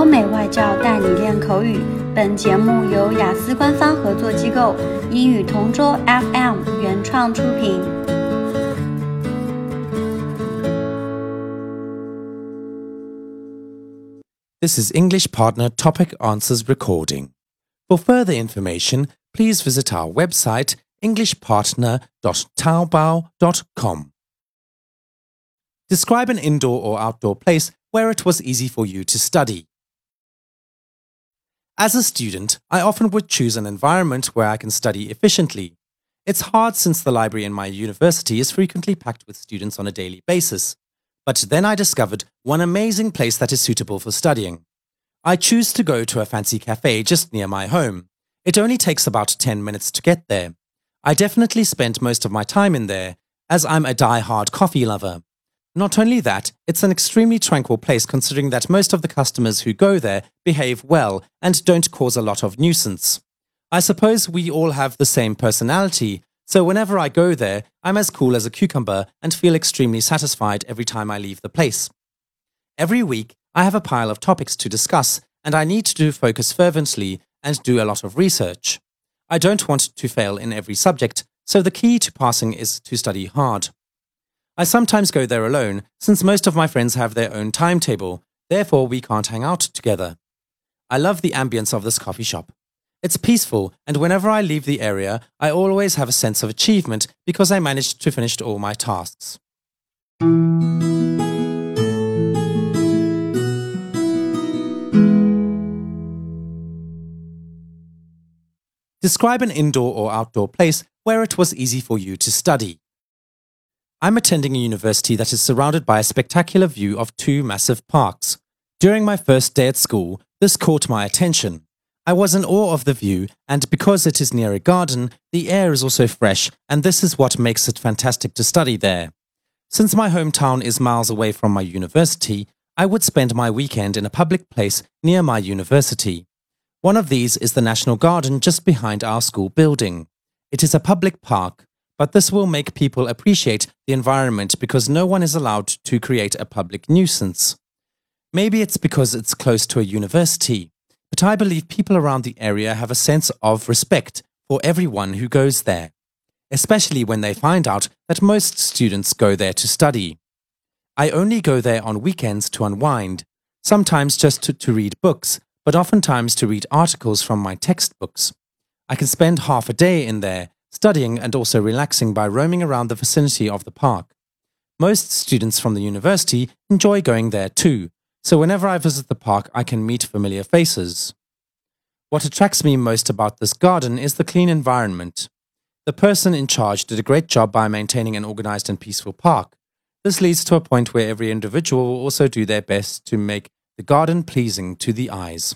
欧美外教带你练口语。本节目由雅思官方合作机构英语同桌 FM 原创出品。This is English Partner Topic Answers Recording. For further information, please visit our website englishpartner.taobao.com. Describe an indoor or outdoor place where it was easy for you to study. As a student, I often would choose an environment where I can study efficiently. It's hard since the library in my university is frequently packed with students on a daily basis. But then I discovered one amazing place that is suitable for studying. I choose to go to a fancy cafe just near my home. It only takes about 10 minutes to get there. I definitely spend most of my time in there, as I'm a die-hard coffee lover. Not only that, it's an extremely tranquil place considering that most of the customers who go there behave well and don't cause a lot of nuisance. I suppose we all have the same personality, so whenever I go there, I'm as cool as a cucumber and feel extremely satisfied every time I leave the place. Every week, I have a pile of topics to discuss, and I need to focus fervently and do a lot of research. I don't want to fail in every subject, so the key to passing is to study hard. I sometimes go there alone, since most of my friends have their own timetable, therefore, we can't hang out together. I love the ambience of this coffee shop. It's peaceful, and whenever I leave the area, I always have a sense of achievement because I managed to finish all my tasks. Describe an indoor or outdoor place where it was easy for you to study. I'm attending a university that is surrounded by a spectacular view of two massive parks. During my first day at school, this caught my attention. I was in awe of the view, and because it is near a garden, the air is also fresh, and this is what makes it fantastic to study there. Since my hometown is miles away from my university, I would spend my weekend in a public place near my university. One of these is the National Garden just behind our school building. It is a public park, but this will make people appreciate the environment because no one is allowed to create a public nuisance. Maybe it's because it's close to a university, but I believe people around the area have a sense of respect for everyone who goes there, especially when they find out that most students go there to study. I only go there on weekends to unwind, sometimes just to, to read books, but oftentimes to read articles from my textbooks. I can spend half a day in there studying and also relaxing by roaming around the vicinity of the park. Most students from the university enjoy going there too, so whenever I visit the park, I can meet familiar faces. What attracts me most about this garden is the clean environment. The person in charge did a great job by maintaining an organized and peaceful park. This leads to a point where every individual will also do their best to make the garden pleasing to the eyes.